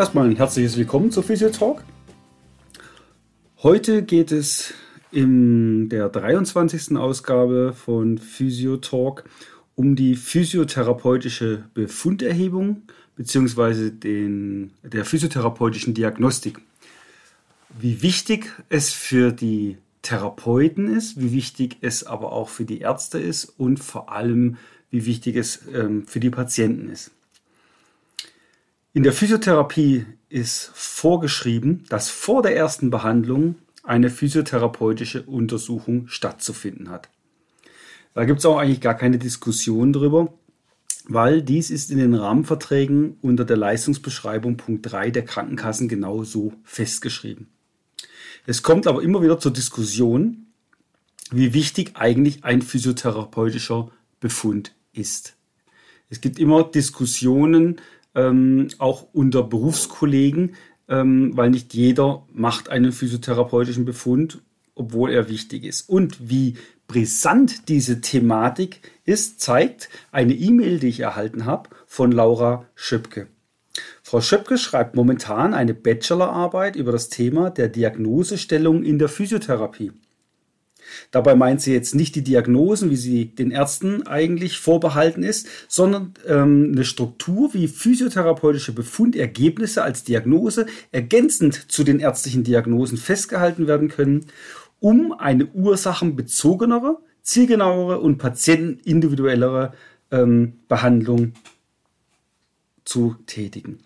Erstmal ein herzliches Willkommen zu Physiotalk. Heute geht es in der 23. Ausgabe von Physiotalk um die physiotherapeutische Befunderhebung bzw. der physiotherapeutischen Diagnostik. Wie wichtig es für die Therapeuten ist, wie wichtig es aber auch für die Ärzte ist und vor allem, wie wichtig es ähm, für die Patienten ist. In der Physiotherapie ist vorgeschrieben, dass vor der ersten Behandlung eine physiotherapeutische Untersuchung stattzufinden hat. Da gibt es auch eigentlich gar keine Diskussion drüber, weil dies ist in den Rahmenverträgen unter der Leistungsbeschreibung Punkt 3 der Krankenkassen genau so festgeschrieben. Es kommt aber immer wieder zur Diskussion, wie wichtig eigentlich ein physiotherapeutischer Befund ist. Es gibt immer Diskussionen, ähm, auch unter Berufskollegen, ähm, weil nicht jeder macht einen physiotherapeutischen Befund, obwohl er wichtig ist. Und wie brisant diese Thematik ist, zeigt eine E-Mail, die ich erhalten habe von Laura Schöpke. Frau Schöpke schreibt momentan eine Bachelorarbeit über das Thema der Diagnosestellung in der Physiotherapie. Dabei meint sie jetzt nicht die Diagnosen, wie sie den Ärzten eigentlich vorbehalten ist, sondern ähm, eine Struktur, wie physiotherapeutische Befundergebnisse als Diagnose ergänzend zu den ärztlichen Diagnosen festgehalten werden können, um eine ursachenbezogenere, zielgenauere und patientenindividuellere ähm, Behandlung zu tätigen.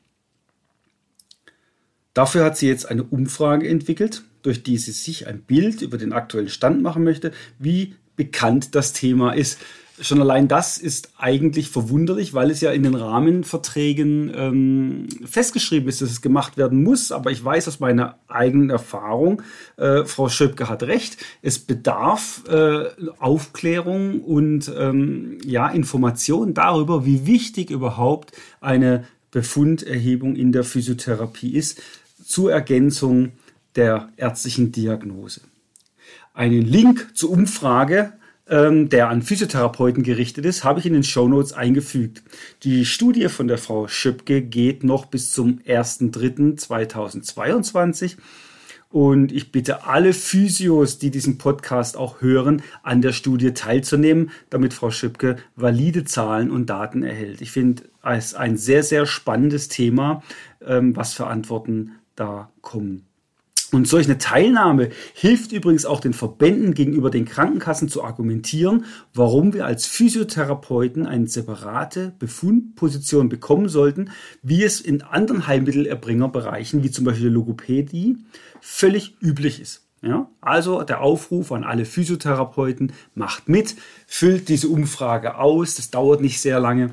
Dafür hat sie jetzt eine Umfrage entwickelt, durch die sie sich ein Bild über den aktuellen Stand machen möchte, wie bekannt das Thema ist. Schon allein das ist eigentlich verwunderlich, weil es ja in den Rahmenverträgen ähm, festgeschrieben ist, dass es gemacht werden muss. Aber ich weiß aus meiner eigenen Erfahrung, äh, Frau Schöpke hat recht, es bedarf äh, Aufklärung und ähm, ja, Information darüber, wie wichtig überhaupt eine Befunderhebung in der Physiotherapie ist, zur Ergänzung der ärztlichen Diagnose. Einen Link zur Umfrage, ähm, der an Physiotherapeuten gerichtet ist, habe ich in den Show Notes eingefügt. Die Studie von der Frau Schöpke geht noch bis zum 1.3.2022. Und ich bitte alle Physios, die diesen Podcast auch hören, an der Studie teilzunehmen, damit Frau Schöpke valide Zahlen und Daten erhält. Ich finde es ein sehr, sehr spannendes Thema, ähm, was für Antworten da kommen. Und solch eine Teilnahme hilft übrigens auch den Verbänden gegenüber den Krankenkassen zu argumentieren, warum wir als Physiotherapeuten eine separate Befundposition bekommen sollten, wie es in anderen Heilmittelerbringerbereichen, wie zum Beispiel der Logopädie, völlig üblich ist. Ja, also der Aufruf an alle Physiotherapeuten, macht mit, füllt diese Umfrage aus, das dauert nicht sehr lange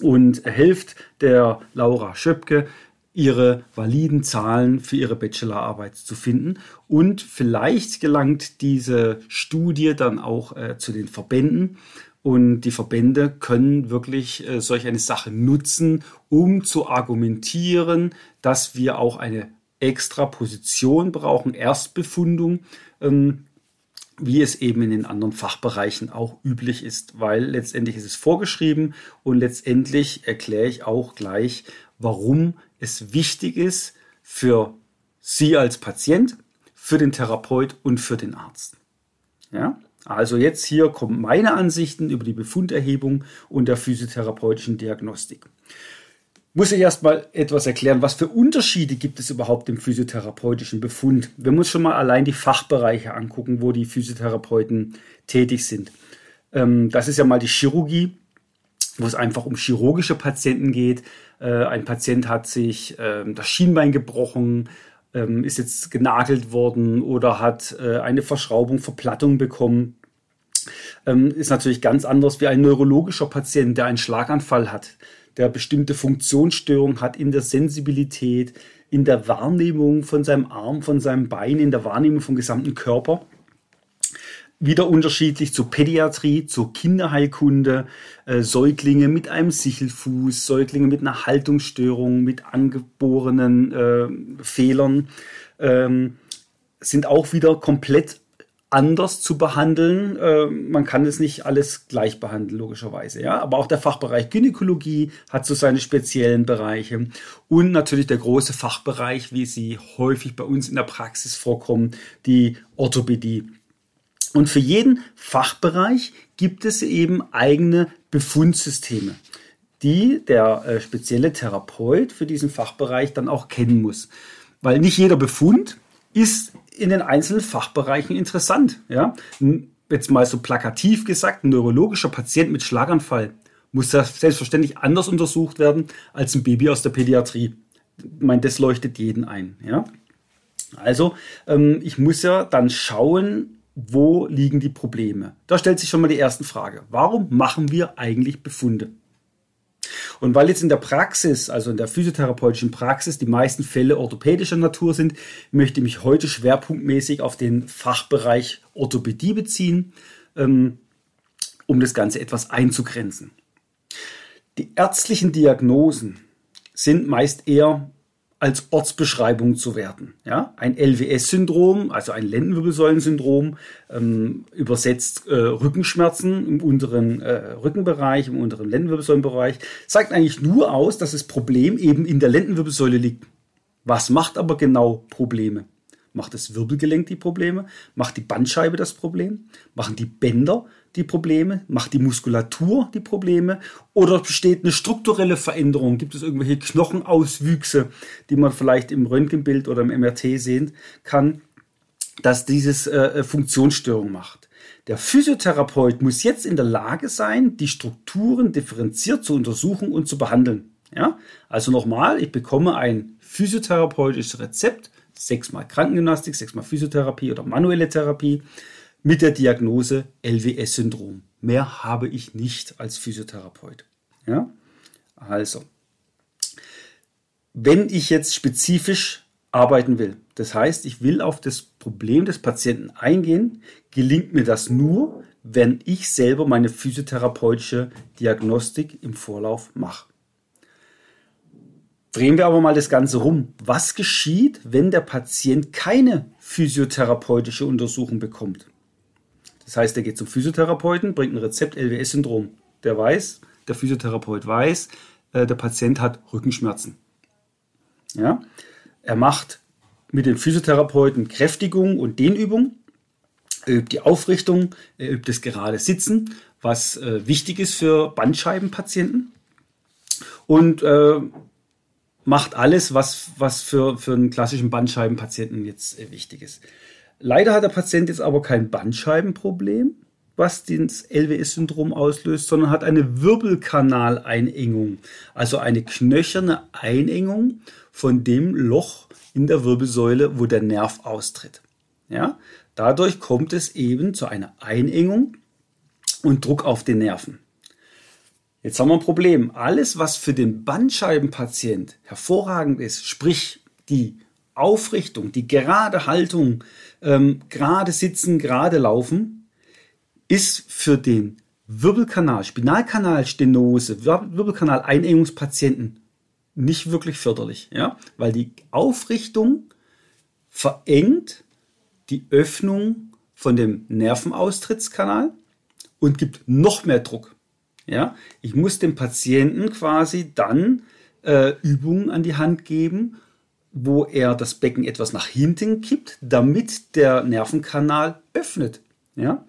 und hilft der Laura Schöpke, ihre validen Zahlen für ihre Bachelorarbeit zu finden. Und vielleicht gelangt diese Studie dann auch äh, zu den Verbänden. Und die Verbände können wirklich äh, solch eine Sache nutzen, um zu argumentieren, dass wir auch eine extra Position brauchen, Erstbefundung, ähm, wie es eben in den anderen Fachbereichen auch üblich ist, weil letztendlich ist es vorgeschrieben und letztendlich erkläre ich auch gleich, warum es wichtig ist für Sie als Patient, für den Therapeut und für den Arzt. Ja? Also jetzt hier kommen meine Ansichten über die Befunderhebung und der physiotherapeutischen Diagnostik. Muss ich erstmal etwas erklären, was für Unterschiede gibt es überhaupt im physiotherapeutischen Befund? Wir müssen schon mal allein die Fachbereiche angucken, wo die Physiotherapeuten tätig sind. Ähm, das ist ja mal die Chirurgie, wo es einfach um chirurgische Patienten geht. Äh, ein Patient hat sich ähm, das Schienbein gebrochen, ähm, ist jetzt genagelt worden oder hat äh, eine Verschraubung, Verplattung bekommen. Ähm, ist natürlich ganz anders wie ein neurologischer Patient, der einen Schlaganfall hat. der bestimmte Funktionsstörungen hat in der Sensibilität, in der Wahrnehmung von seinem Arm, von seinem Bein, in der Wahrnehmung vom gesamten Körper. Wieder unterschiedlich zur Pädiatrie, zur Kinderheilkunde, äh, Säuglinge mit einem Sichelfuß, Säuglinge mit einer Haltungsstörung, mit angeborenen äh, Fehlern, ähm, sind auch wieder komplett anders zu behandeln. Äh, man kann es nicht alles gleich behandeln, logischerweise. Ja? Aber auch der Fachbereich Gynäkologie hat so seine speziellen Bereiche. Und natürlich der große Fachbereich, wie sie häufig bei uns in der Praxis vorkommen, die Orthopädie. Und für jeden Fachbereich gibt es eben eigene Befundsysteme, die der äh, spezielle Therapeut für diesen Fachbereich dann auch kennen muss. Weil nicht jeder Befund ist in den einzelnen Fachbereichen interessant. Ja? Jetzt mal so plakativ gesagt, ein neurologischer Patient mit Schlaganfall muss selbstverständlich anders untersucht werden als ein Baby aus der Pädiatrie. Ich meine, das leuchtet jeden ein. Ja? Also, ähm, ich muss ja dann schauen, wo liegen die Probleme. Da stellt sich schon mal die erste Frage. Warum machen wir eigentlich Befunde? Und weil jetzt in der Praxis, also in der physiotherapeutischen Praxis, die meisten Fälle orthopädischer Natur sind, möchte ich mich heute schwerpunktmäßig auf den Fachbereich Orthopädie beziehen, ähm, um das Ganze etwas einzugrenzen. Die ärztlichen Diagnosen sind meist eher als Ortsbeschreibung zu werten. Ja? Ein LWS-Syndrom, also ein Lendenwirbelsäulensyndrom, ähm, übersetzt äh, Rückenschmerzen im unteren äh, Rückenbereich, im unteren Lendenwirbelsäulenbereich, zeigt eigentlich nur aus, dass das Problem eben in der Lendenwirbelsäule liegt. Was macht aber genau Probleme? Macht das Wirbelgelenk die Probleme? Macht die Bandscheibe das Problem? Machen die Bänder die Probleme? Macht die Muskulatur die Probleme? Oder besteht eine strukturelle Veränderung? Gibt es irgendwelche Knochenauswüchse, die man vielleicht im Röntgenbild oder im MRT sehen kann, dass dieses äh, Funktionsstörung macht? Der Physiotherapeut muss jetzt in der Lage sein, die Strukturen differenziert zu untersuchen und zu behandeln. Ja? Also nochmal, ich bekomme ein physiotherapeutisches Rezept, sechsmal Krankengymnastik, sechsmal Physiotherapie oder manuelle Therapie mit der Diagnose LWS-Syndrom. Mehr habe ich nicht als Physiotherapeut. Ja? Also, wenn ich jetzt spezifisch arbeiten will, das heißt, ich will auf das Problem des Patienten eingehen, gelingt mir das nur, wenn ich selber meine physiotherapeutische Diagnostik im Vorlauf mache. Drehen wir aber mal das Ganze rum. Was geschieht, wenn der Patient keine physiotherapeutische Untersuchung bekommt? Das heißt, er geht zum Physiotherapeuten, bringt ein Rezept LWS-Syndrom. Der weiß, der Physiotherapeut weiß, äh, der Patient hat Rückenschmerzen. Ja? Er macht mit dem Physiotherapeuten Kräftigung und Dehnübung, er übt die Aufrichtung, er übt das gerade Sitzen, was äh, wichtig ist für Bandscheibenpatienten und äh, macht alles, was, was für, für einen klassischen Bandscheibenpatienten jetzt wichtig ist. Leider hat der Patient jetzt aber kein Bandscheibenproblem, was das LWS-Syndrom auslöst, sondern hat eine Wirbelkanaleinengung, also eine knöcherne Einengung von dem Loch in der Wirbelsäule, wo der Nerv austritt. Ja? Dadurch kommt es eben zu einer Einengung und Druck auf den Nerven. Jetzt haben wir ein Problem. Alles, was für den Bandscheibenpatient hervorragend ist, sprich die Aufrichtung, die gerade Haltung, ähm, gerade sitzen, gerade laufen, ist für den Wirbelkanal, Spinalkanalstenose, Wirbelkanal-Einengungspatienten nicht wirklich förderlich, ja, weil die Aufrichtung verengt die Öffnung von dem Nervenaustrittskanal und gibt noch mehr Druck. Ja, ich muss dem Patienten quasi dann äh, Übungen an die Hand geben, wo er das Becken etwas nach hinten kippt, damit der Nervenkanal öffnet. Ja?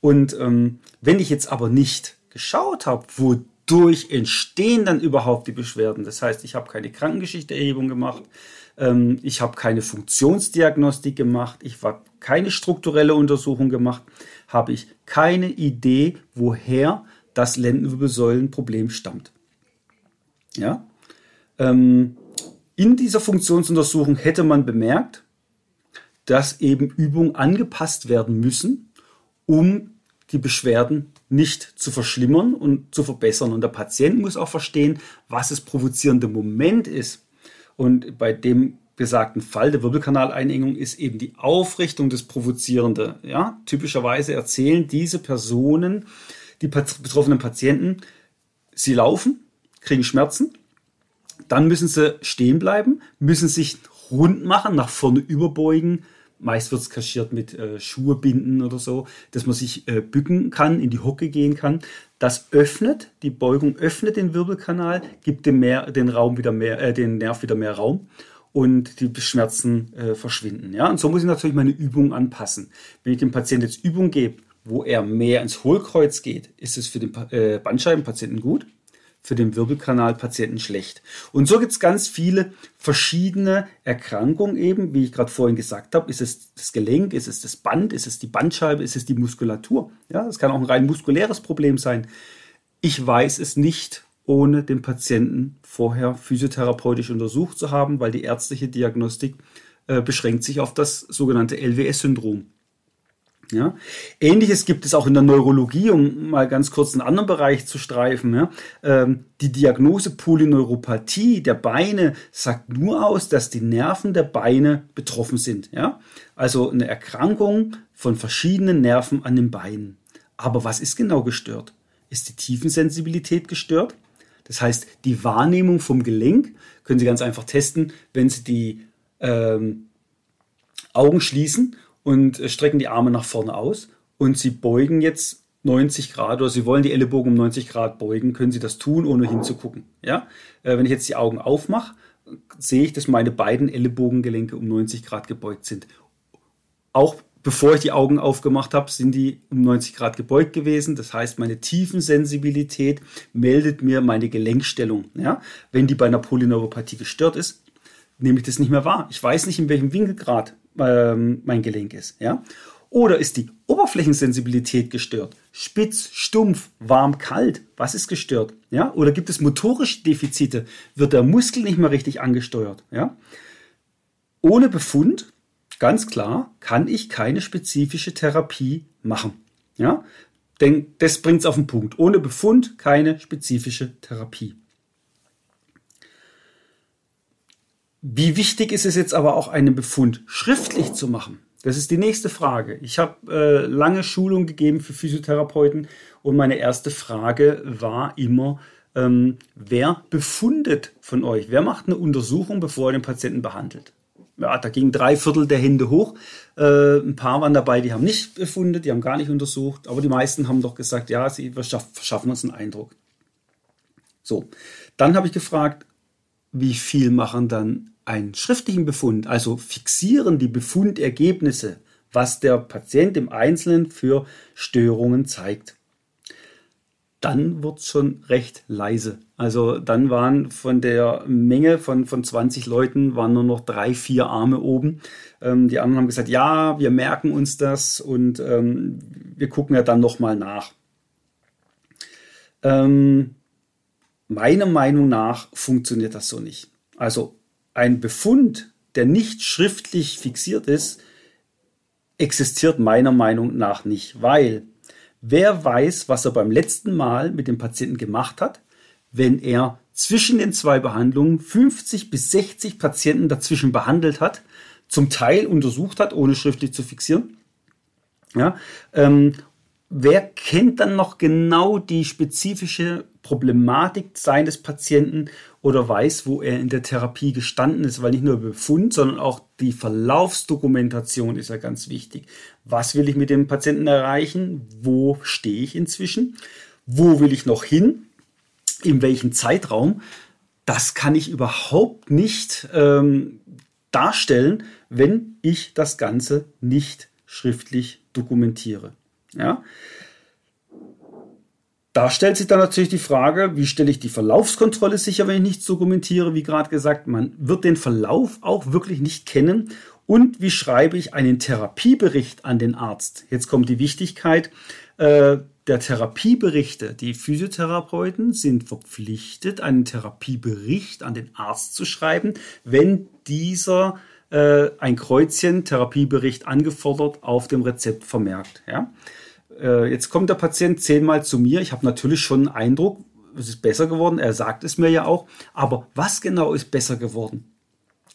Und ähm, wenn ich jetzt aber nicht geschaut habe, wodurch entstehen dann überhaupt die Beschwerden, das heißt, ich habe keine Krankengeschichteerhebung gemacht, ähm, ich habe keine Funktionsdiagnostik gemacht, ich habe keine strukturelle Untersuchung gemacht, habe ich keine Idee, woher das Lendenwirbelsäulenproblem stammt. Ja? Ähm, in dieser Funktionsuntersuchung hätte man bemerkt, dass eben Übungen angepasst werden müssen, um die Beschwerden nicht zu verschlimmern und zu verbessern. Und der Patient muss auch verstehen, was das provozierende Moment ist. Und bei dem besagten Fall der Wirbelkanaleinengung ist eben die Aufrichtung des Provozierende. Ja, typischerweise erzählen diese Personen, die betroffenen Patienten, sie laufen, kriegen Schmerzen, dann müssen sie stehen bleiben, müssen sich rund machen, nach vorne überbeugen. Meist wird es kaschiert mit äh, Schuhe binden oder so, dass man sich äh, bücken kann, in die Hocke gehen kann. Das öffnet, die Beugung öffnet den Wirbelkanal, gibt dem mehr, den Raum wieder mehr, äh, den Nerv wieder mehr Raum und die Schmerzen äh, verschwinden. Ja? Und so muss ich natürlich meine Übung anpassen. Wenn ich dem Patienten jetzt Übung gebe, wo er mehr ins Hohlkreuz geht, ist es für den äh, Bandscheibenpatienten gut, für den Wirbelkanalpatienten schlecht. Und so gibt es ganz viele verschiedene Erkrankungen eben, wie ich gerade vorhin gesagt habe. Ist es das Gelenk, ist es das Band, ist es die Bandscheibe, ist es die Muskulatur? Ja, das kann auch ein rein muskuläres Problem sein. Ich weiß es nicht ohne den Patienten vorher physiotherapeutisch untersucht zu haben, weil die ärztliche Diagnostik äh, beschränkt sich auf das sogenannte LWS-Syndrom. Ja? Ähnliches gibt es auch in der Neurologie, um mal ganz kurz einen anderen Bereich zu streifen. Ja? Ähm, die Diagnose Polyneuropathie der Beine sagt nur aus, dass die Nerven der Beine betroffen sind. Ja? Also eine Erkrankung von verschiedenen Nerven an den Beinen. Aber was ist genau gestört? Ist die Tiefensensibilität gestört? Das heißt, die Wahrnehmung vom Gelenk können Sie ganz einfach testen, wenn Sie die ähm, Augen schließen und äh, strecken die Arme nach vorne aus und Sie beugen jetzt 90 Grad oder Sie wollen die Ellenbogen um 90 Grad beugen, können Sie das tun, ohne hinzugucken. Ja? Äh, wenn ich jetzt die Augen aufmache, sehe ich, dass meine beiden Ellenbogengelenke um 90 Grad gebeugt sind. Auch bevor ich die Augen aufgemacht habe, sind die um 90 Grad gebeugt gewesen. Das heißt, meine Tiefensensibilität meldet mir meine Gelenkstellung. Ja? Wenn die bei einer Polyneuropathie gestört ist, nehme ich das nicht mehr wahr. Ich weiß nicht, in welchem Winkelgrad ähm, mein Gelenk ist. Ja? Oder ist die Oberflächensensibilität gestört? Spitz, stumpf, warm, kalt. Was ist gestört? Ja? Oder gibt es motorische Defizite? Wird der Muskel nicht mehr richtig angesteuert? Ja? Ohne Befund ganz klar, kann ich keine spezifische Therapie machen. Ja? Denn das bringt es auf den Punkt. Ohne Befund keine spezifische Therapie. Wie wichtig ist es jetzt aber auch, einen Befund schriftlich zu machen? Das ist die nächste Frage. Ich habe äh, lange Schulung gegeben für Physiotherapeuten und meine erste Frage war immer, ähm, wer befundet von euch? Wer macht eine Untersuchung, bevor er den Patienten behandelt? ja, da gingen drei Viertel der Hände hoch. Äh, ein paar waren dabei, die haben nicht befunden, die haben gar nicht untersucht, aber die meisten haben doch gesagt, ja, sie verschaffen uns einen Eindruck. So, dann habe ich gefragt, wie viel machen dann einen schriftlichen Befund, also fixieren die Befundergebnisse, was der Patient im Einzelnen für Störungen zeigt dann wird es schon recht leise. Also dann waren von der Menge von, von 20 Leuten waren nur noch drei, vier Arme oben. Ähm, die anderen haben gesagt, ja, wir merken uns das und ähm, wir gucken ja dann nochmal nach. Ähm, meiner Meinung nach funktioniert das so nicht. Also ein Befund, der nicht schriftlich fixiert ist, existiert meiner Meinung nach nicht, weil Wer weiß, was er beim letzten Mal mit dem Patienten gemacht hat, wenn er zwischen den zwei Behandlungen 50 bis 60 Patienten dazwischen behandelt hat, zum Teil untersucht hat, ohne schriftlich zu fixieren. Ja, ähm, wer kennt dann noch genau die spezifische Problematik seines Patienten oder weiß, wo er in der Therapie gestanden ist, weil nicht nur Befund, sondern auch die Verlaufsdokumentation ist ja ganz wichtig. Was will ich mit dem Patienten erreichen? Wo stehe ich inzwischen? Wo will ich noch hin? In welchem Zeitraum? Das kann ich überhaupt nicht ähm, darstellen, wenn ich das Ganze nicht schriftlich dokumentiere. Ja? Da stellt sich dann natürlich die Frage, wie stelle ich die Verlaufskontrolle sicher, wenn ich nichts dokumentiere? Wie gerade gesagt, man wird den Verlauf auch wirklich nicht kennen. Und wie schreibe ich einen Therapiebericht an den Arzt? Jetzt kommt die Wichtigkeit äh, der Therapieberichte. Die Physiotherapeuten sind verpflichtet, einen Therapiebericht an den Arzt zu schreiben, wenn dieser äh, ein Kreuzchen Therapiebericht angefordert auf dem Rezept vermerkt. Ja? Äh, jetzt kommt der Patient zehnmal zu mir. Ich habe natürlich schon einen Eindruck, es ist besser geworden. Er sagt es mir ja auch. Aber was genau ist besser geworden?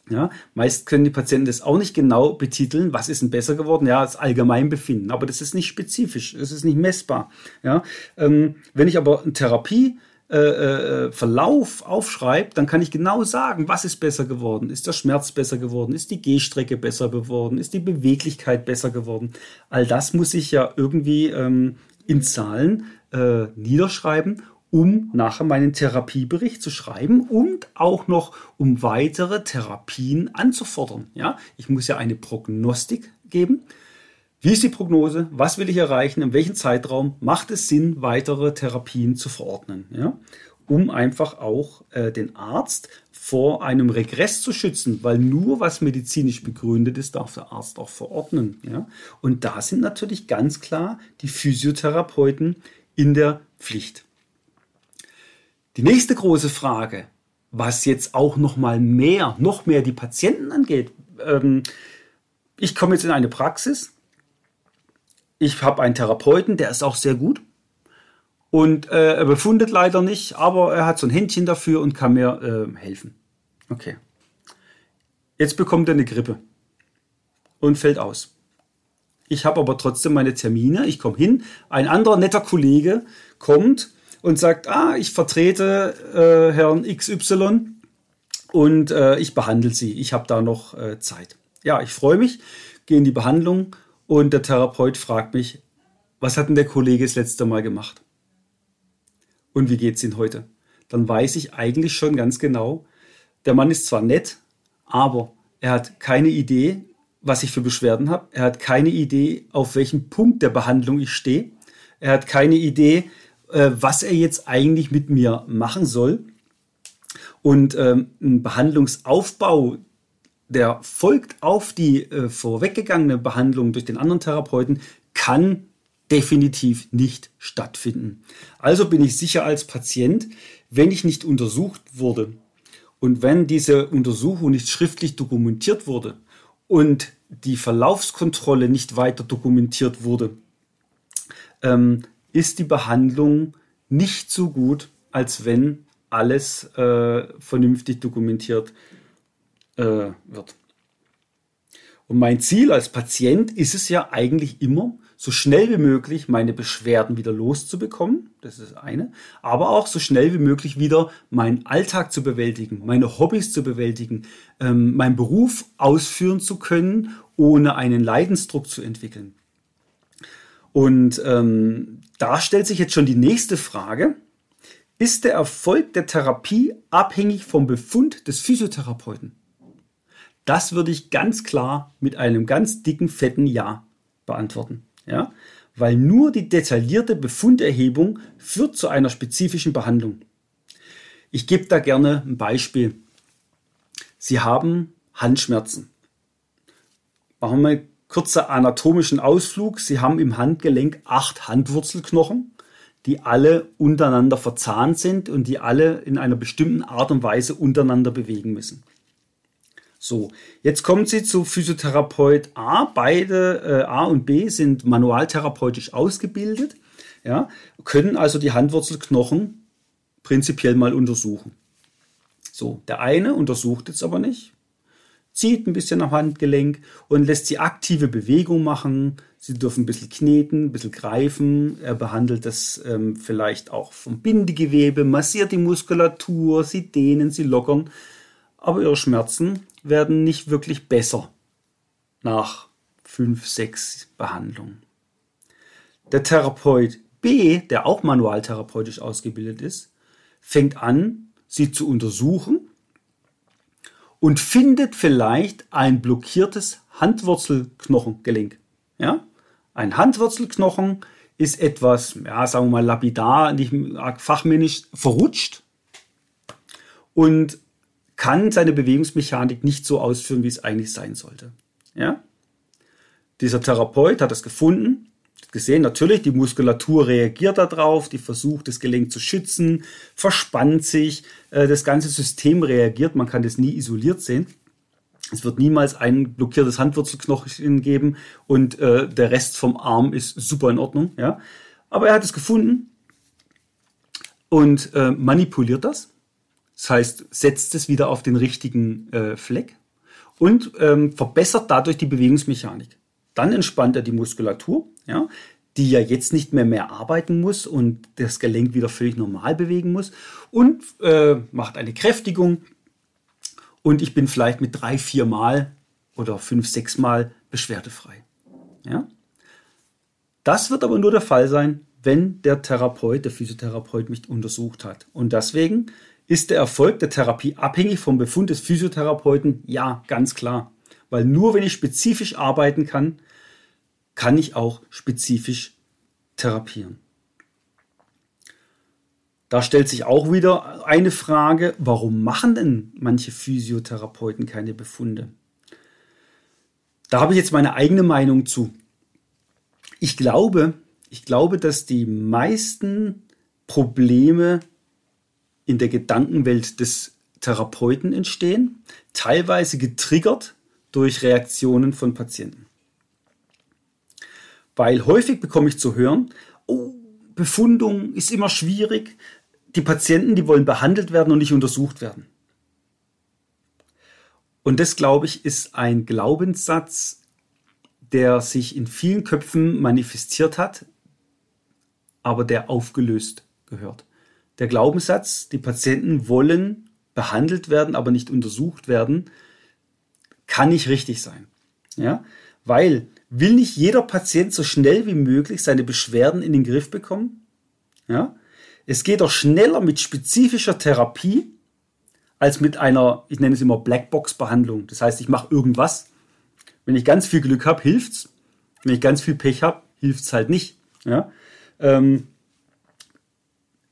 Ja, meist können die Patienten das auch nicht genau betiteln, was ist denn besser geworden. Ja, das Allgemeinbefinden, aber das ist nicht spezifisch, es ist nicht messbar. Ja, ähm, wenn ich aber eine Therapie äh, äh, Verlauf aufschreibe, dann kann ich genau sagen, was ist besser geworden. Ist der Schmerz besser geworden? Ist die Gehstrecke besser geworden? Ist die Beweglichkeit besser geworden? All das muss ich ja irgendwie ähm, in Zahlen äh, niederschreiben um nachher meinen Therapiebericht zu schreiben und auch noch um weitere Therapien anzufordern. Ja, ich muss ja eine Prognostik geben. Wie ist die Prognose? Was will ich erreichen? In welchem Zeitraum macht es Sinn, weitere Therapien zu verordnen? Ja, um einfach auch äh, den Arzt vor einem Regress zu schützen, weil nur was medizinisch begründet ist, darf der Arzt auch verordnen. Ja? Und da sind natürlich ganz klar die Physiotherapeuten in der Pflicht. Die nächste große Frage, was jetzt auch noch mal mehr, noch mehr die Patienten angeht. Ähm, ich komme jetzt in eine Praxis. Ich habe einen Therapeuten, der ist auch sehr gut. Und äh, er befundet leider nicht, aber er hat so ein Händchen dafür und kann mir äh, helfen. Okay. Jetzt bekommt er eine Grippe und fällt aus. Ich habe aber trotzdem meine Termine. Ich komme hin. Ein anderer netter Kollege kommt und sagt, ah, ich vertrete äh, Herrn XY und äh, ich behandle Sie. Ich habe da noch äh, Zeit. Ja, ich freue mich, gehe in die Behandlung und der Therapeut fragt mich, was hat denn der Kollege das letzte Mal gemacht? Und wie geht es Ihnen heute? Dann weiß ich eigentlich schon ganz genau, der Mann ist zwar nett, aber er hat keine Idee, was ich für Beschwerden habe. Er hat keine Idee, auf welchem Punkt der Behandlung ich stehe. Er hat keine Idee, äh, was er jetzt eigentlich mit mir machen soll. Und ähm, ein Behandlungsaufbau, der folgt auf die äh, vorweggegangene Behandlung durch den anderen Therapeuten, kann definitiv nicht stattfinden. Also bin ich sicher als Patient, wenn ich nicht untersucht wurde und wenn diese Untersuchung nicht schriftlich dokumentiert wurde und die Verlaufskontrolle nicht weiter dokumentiert wurde, ähm, ist die Behandlung nicht so gut, als wenn alles äh, vernünftig dokumentiert äh, wird. Und mein Ziel als Patient ist es ja eigentlich immer, so schnell wie möglich meine Beschwerden wieder loszubekommen. Das ist eine. Aber auch so schnell wie möglich wieder meinen Alltag zu bewältigen, meine Hobbys zu bewältigen, ähm, meinen Beruf ausführen zu können, ohne einen Leidensdruck zu entwickeln. Und ähm, da stellt sich jetzt schon die nächste Frage. Ist der Erfolg der Therapie abhängig vom Befund des Physiotherapeuten? Das würde ich ganz klar mit einem ganz dicken, fetten Ja beantworten. Ja? Weil nur die detaillierte Befunderhebung führt zu einer spezifischen Behandlung. Ich gebe da gerne ein Beispiel. Sie haben Handschmerzen. Machen wir kurzer anatomischen Ausflug. Sie haben im Handgelenk acht Handwurzelknochen, die alle untereinander verzahnt sind und die alle in einer bestimmten Art und Weise untereinander bewegen müssen. So, jetzt kommen Sie zu Physiotherapeut A. Beide äh, A und B sind manualtherapeutisch ausgebildet, ja, können also die Handwurzelknochen prinzipiell mal untersuchen. So, der eine untersucht jetzt aber nicht, zieht ein bisschen am Handgelenk und lässt sie aktive Bewegung machen. Sie dürfen ein bisschen kneten, ein bisschen greifen. Er behandelt das ähm, vielleicht auch vom Bindegewebe, massiert die Muskulatur, sie dehnen, sie lockern. Aber ihre Schmerzen werden nicht wirklich besser nach fünf, sechs Behandlungen. Der Therapeut B, der auch manualtherapeutisch ausgebildet ist, fängt an, sie zu untersuchen und findet vielleicht ein blockiertes Handwurzelknochengelenk. Ja? Ein Handwurzelknochen ist etwas, ja, sagen wir mal lapidar, nicht fachmännisch verrutscht und kann seine Bewegungsmechanik nicht so ausführen, wie es eigentlich sein sollte. Ja? Dieser Therapeut hat das gefunden, gesehen, natürlich, die Muskulatur reagiert darauf, die versucht, das Gelenk zu schützen, verspannt sich, äh, das ganze System reagiert, man kann das nie isoliert sehen. Es wird niemals ein blockiertes Handwurzelknochen geben und äh, der Rest vom Arm ist super in Ordnung. Ja? Aber er hat es gefunden und äh, manipuliert das. Das heißt, setzt es wieder auf den richtigen äh, Fleck und ähm, verbessert dadurch die Bewegungsmechanik. Dann entspannt er die Muskulatur, ja, die ja jetzt nicht mehr mehr arbeiten muss und das Gelenk wieder völlig normal bewegen muss und äh, macht eine Kräftigung und ich bin vielleicht mit drei, vier Mal oder fünf, sechs Mal beschwerdefrei. Ja? Das wird aber nur der Fall sein, wenn der Therapeut, der Physiotherapeut mich untersucht hat. Und deswegen ist der Erfolg der Therapie abhängig vom Befund des Physiotherapeuten? Ja, ganz klar. Weil nur wenn ich spezifisch arbeiten kann, kann ich auch spezifisch therapieren. Da stellt sich auch wieder eine Frage, warum machen denn manche Physiotherapeuten keine Befunde? Da habe ich jetzt meine eigene Meinung zu. Ich glaube, ich glaube, dass die meisten Probleme in der Gedankenwelt des Therapeuten entstehen, teilweise getriggert durch Reaktionen von Patienten. Weil häufig bekomme ich zu hören, oh, Befundung ist immer schwierig, die Patienten, die wollen behandelt werden und nicht untersucht werden. Und das, glaube ich, ist ein Glaubenssatz, der sich in vielen Köpfen manifestiert hat, aber der aufgelöst gehört. Der Glaubenssatz, die Patienten wollen behandelt werden, aber nicht untersucht werden, kann nicht richtig sein. Ja? Weil will nicht jeder Patient so schnell wie möglich seine Beschwerden in den Griff bekommen? Ja? Es geht doch schneller mit spezifischer Therapie als mit einer, ich nenne es immer Blackbox-Behandlung. Das heißt, ich mache irgendwas. Wenn ich ganz viel Glück habe, hilft's. Wenn ich ganz viel Pech habe, hilft's halt nicht. Ja? Ähm,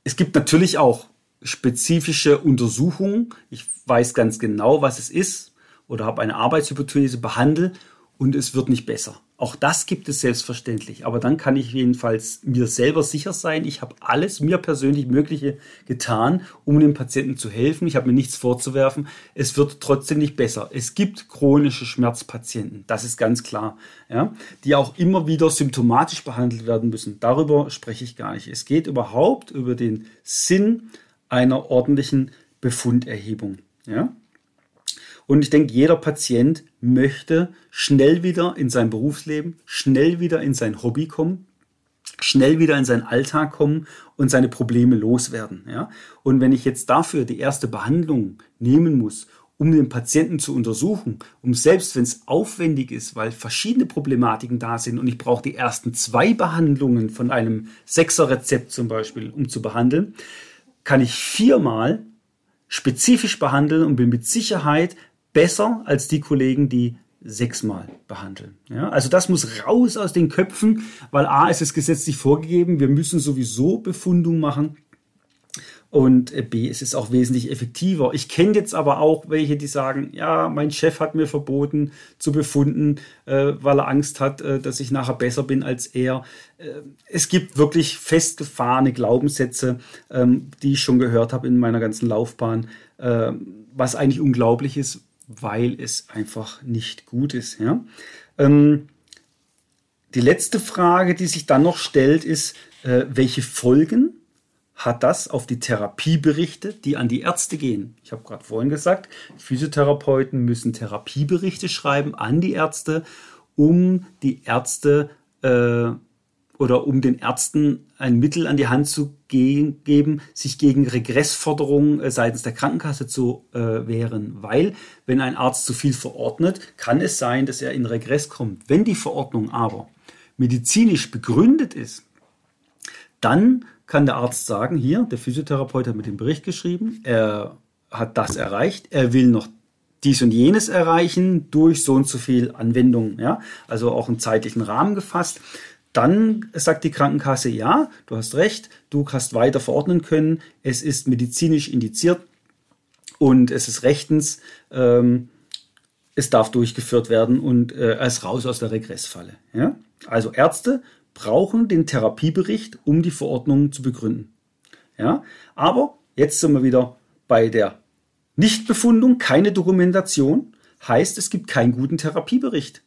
es gibt natürlich auch spezifische Untersuchungen. Ich weiß ganz genau, was es ist oder habe eine Arbeitshypothese, behandle und es wird nicht besser. Auch das gibt es selbstverständlich. Aber dann kann ich jedenfalls mir selber sicher sein, ich habe alles mir persönlich Mögliche getan, um dem Patienten zu helfen. Ich habe mir nichts vorzuwerfen. Es wird trotzdem nicht besser. Es gibt chronische Schmerzpatienten, das ist ganz klar, ja, die auch immer wieder symptomatisch behandelt werden müssen. Darüber spreche ich gar nicht. Es geht überhaupt über den Sinn einer ordentlichen Befunderhebung. Ja? Und ich denke, jeder Patient möchte schnell wieder in sein Berufsleben, schnell wieder in sein Hobby kommen, schnell wieder in seinen Alltag kommen und seine Probleme loswerden. Ja? Und wenn ich jetzt dafür die erste Behandlung nehmen muss, um den Patienten zu untersuchen, um selbst wenn es aufwendig ist, weil verschiedene Problematiken da sind und ich brauche die ersten zwei Behandlungen von einem Sechser-Rezept zum Beispiel, um zu behandeln, kann ich viermal spezifisch behandeln und bin mit Sicherheit besser als die Kollegen, die sechsmal behandeln. Ja, also das muss raus aus den Köpfen, weil A ist es gesetzlich vorgegeben, wir müssen sowieso Befundung machen und äh, B es ist auch wesentlich effektiver. Ich kenne jetzt aber auch welche, die sagen, ja, mein Chef hat mir verboten zu befunden, äh, weil er Angst hat, äh, dass ich nachher besser bin als er. Äh, es gibt wirklich festgefahrene Glaubenssätze, ähm, die ich schon gehört habe in meiner ganzen Laufbahn, äh, was eigentlich unglaublich ist, weil es einfach nicht gut ist. Ja? Ähm, die letzte Frage, die sich dann noch stellt, ist, äh, welche Folgen hat das auf die Therapieberichte, die an die Ärzte gehen? Ich habe gerade vorhin gesagt, Physiotherapeuten müssen Therapieberichte schreiben an die Ärzte, um die Ärzte äh, oder um den Ärzten ein Mittel an die Hand zu ge geben, sich gegen Regressforderungen äh, seitens der Krankenkasse zu äh, wehren. Weil, wenn ein Arzt zu viel verordnet, kann es sein, dass er in Regress kommt. Wenn die Verordnung aber medizinisch begründet ist, dann kann der Arzt sagen, hier, der Physiotherapeut hat mit dem Bericht geschrieben, er hat das erreicht, er will noch dies und jenes erreichen durch so und so viel Anwendung, ja, also auch einen zeitlichen Rahmen gefasst. Dann sagt die Krankenkasse, ja, du hast recht, du hast weiter verordnen können, es ist medizinisch indiziert und es ist rechtens, ähm, es darf durchgeführt werden und äh, ist raus aus der Regressfalle. Ja? Also Ärzte brauchen den Therapiebericht, um die Verordnung zu begründen. Ja? Aber jetzt sind wir wieder bei der Nichtbefundung, keine Dokumentation. heißt, es gibt keinen guten Therapiebericht.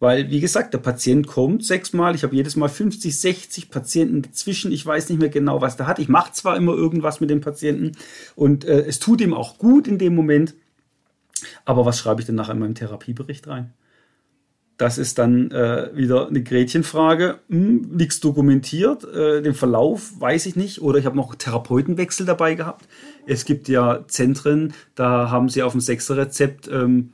Weil, wie gesagt, der Patient kommt sechsmal, ich habe jedes Mal 50, 60 Patienten dazwischen, ich weiß nicht mehr genau, was der hat. Ich mache zwar immer irgendwas mit dem Patienten und äh, es tut ihm auch gut in dem Moment, aber was schreibe ich denn nachher in meinem Therapiebericht rein? Das ist dann äh, wieder eine Gretchenfrage. Hm, nichts dokumentiert, äh, den Verlauf weiß ich nicht. Oder ich habe noch Therapeutenwechsel dabei gehabt. Es gibt ja Zentren, da haben sie auf dem Sechser-Rezept ähm,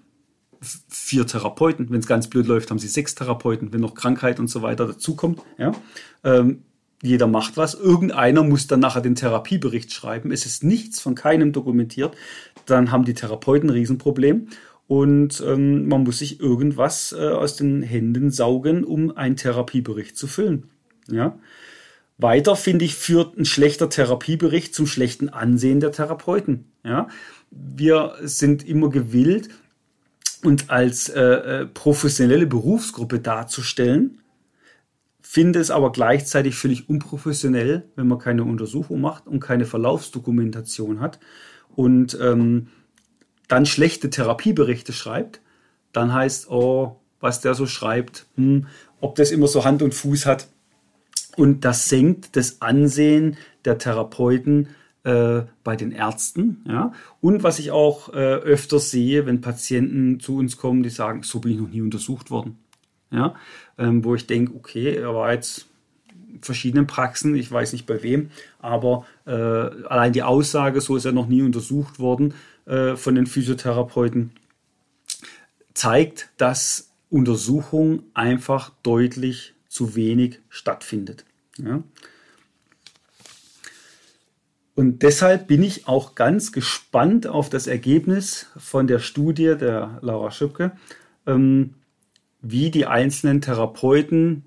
vier Therapeuten. Wenn es ganz blöd läuft, haben sie sechs Therapeuten, wenn noch Krankheit und so weiter dazukommt. Ja? Ähm, jeder macht was. Irgendeiner muss dann nachher den Therapiebericht schreiben. Es ist nichts von keinem dokumentiert. Dann haben die Therapeuten ein Riesenproblem. Und ähm, man muss sich irgendwas äh, aus den Händen saugen, um einen Therapiebericht zu füllen. Ja? Weiter, finde ich, führt ein schlechter Therapiebericht zum schlechten Ansehen der Therapeuten. Ja? Wir sind immer gewillt, und als äh, äh, professionelle Berufsgruppe darzustellen, finde es aber gleichzeitig völlig unprofessionell, wenn man keine Untersuchung macht und keine Verlaufsdokumentation hat und ähm, dann schlechte Therapieberichte schreibt, dann heißt, oh, was der so schreibt, hm, ob das immer so Hand und Fuß hat. Und das senkt das Ansehen der Therapeuten äh, bei den Ärzten. Ja? Und was ich auch äh, öfter sehe, wenn Patienten zu uns kommen, die sagen, so bin ich noch nie untersucht worden. Ja? Ähm, wo ich denke, okay, er war jetzt in verschiedenen Praxen, ich weiß nicht bei wem, aber äh, allein die Aussage, so ist er noch nie untersucht worden äh, von den Physiotherapeuten, zeigt, dass Untersuchung einfach deutlich zu wenig stattfindet. Ja? Und deshalb bin ich auch ganz gespannt auf das Ergebnis von der Studie der Laura Schöpke, ähm, wie die einzelnen Therapeuten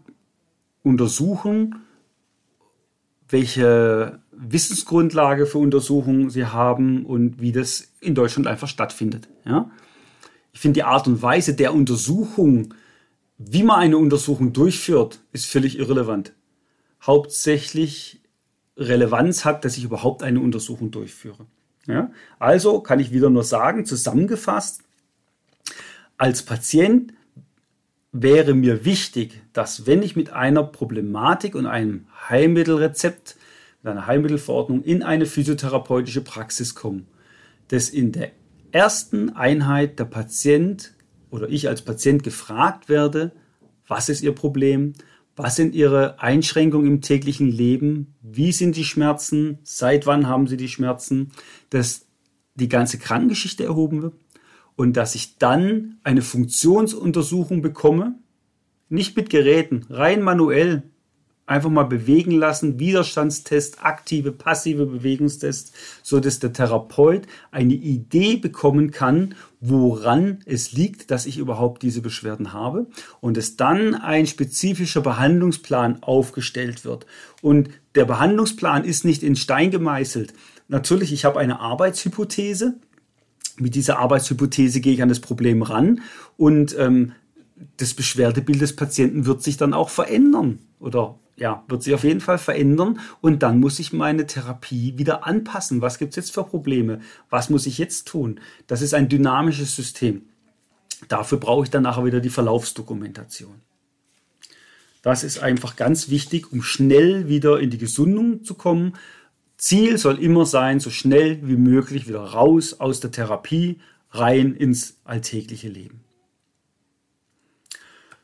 untersuchen, welche Wissensgrundlage für Untersuchungen sie haben und wie das in Deutschland einfach stattfindet. Ja? Ich finde die Art und Weise der Untersuchung, wie man eine Untersuchung durchführt, ist völlig irrelevant. Hauptsächlich Relevanz hat, dass ich überhaupt eine Untersuchung durchführe. Ja? Also kann ich wieder nur sagen, zusammengefasst, als Patient wäre mir wichtig, dass wenn ich mit einer Problematik und einem Heilmittelrezept, mit einer Heilmittelverordnung in eine physiotherapeutische Praxis komme, dass in der ersten Einheit der Patient oder ich als Patient gefragt werde, was ist Ihr Problem, was sind Ihre Einschränkungen im täglichen Leben? Wie sind die Schmerzen? Seit wann haben Sie die Schmerzen? Dass die ganze Krankengeschichte erhoben wird und dass ich dann eine Funktionsuntersuchung bekomme, nicht mit Geräten, rein manuell, einfach mal bewegen lassen, Widerstandstest, aktive, passive Bewegungstest, so dass der Therapeut eine Idee bekommen kann, woran es liegt, dass ich überhaupt diese Beschwerden habe und es dann ein spezifischer Behandlungsplan aufgestellt wird. Und der Behandlungsplan ist nicht in Stein gemeißelt. Natürlich, ich habe eine Arbeitshypothese. Mit dieser Arbeitshypothese gehe ich an das Problem ran und ähm, das Beschwerdebild des Patienten wird sich dann auch verändern oder ja, wird sich auf jeden Fall verändern und dann muss ich meine Therapie wieder anpassen. Was gibt es jetzt für Probleme? Was muss ich jetzt tun? Das ist ein dynamisches System. Dafür brauche ich dann nachher wieder die Verlaufsdokumentation. Das ist einfach ganz wichtig, um schnell wieder in die Gesundung zu kommen. Ziel soll immer sein, so schnell wie möglich wieder raus aus der Therapie, rein ins alltägliche Leben.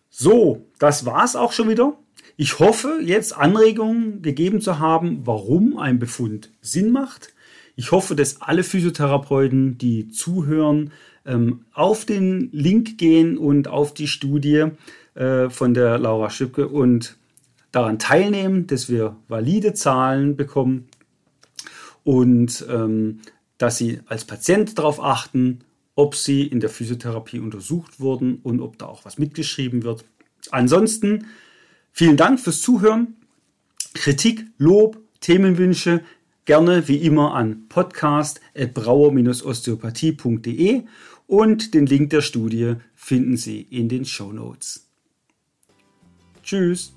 So, das war's auch schon wieder. Ich hoffe, jetzt Anregungen gegeben zu haben, warum ein Befund Sinn macht. Ich hoffe, dass alle Physiotherapeuten, die zuhören, ähm, auf den Link gehen und auf die Studie äh, von der Laura Schipke und daran teilnehmen, dass wir valide Zahlen bekommen und ähm, dass sie als Patient darauf achten, ob sie in der Physiotherapie untersucht wurden und ob da auch was mitgeschrieben wird. Ansonsten Vielen Dank fürs Zuhören. Kritik, Lob, Themenwünsche gerne wie immer an podcast.brauer-osteopathie.de und den Link der Studie finden Sie in den Show Notes. Tschüss.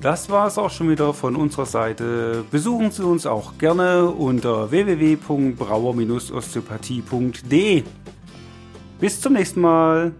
Das war es auch schon wieder von unserer Seite. Besuchen Sie uns auch gerne unter www.brauer-osteopathie.de. Bis zum nächsten Mal.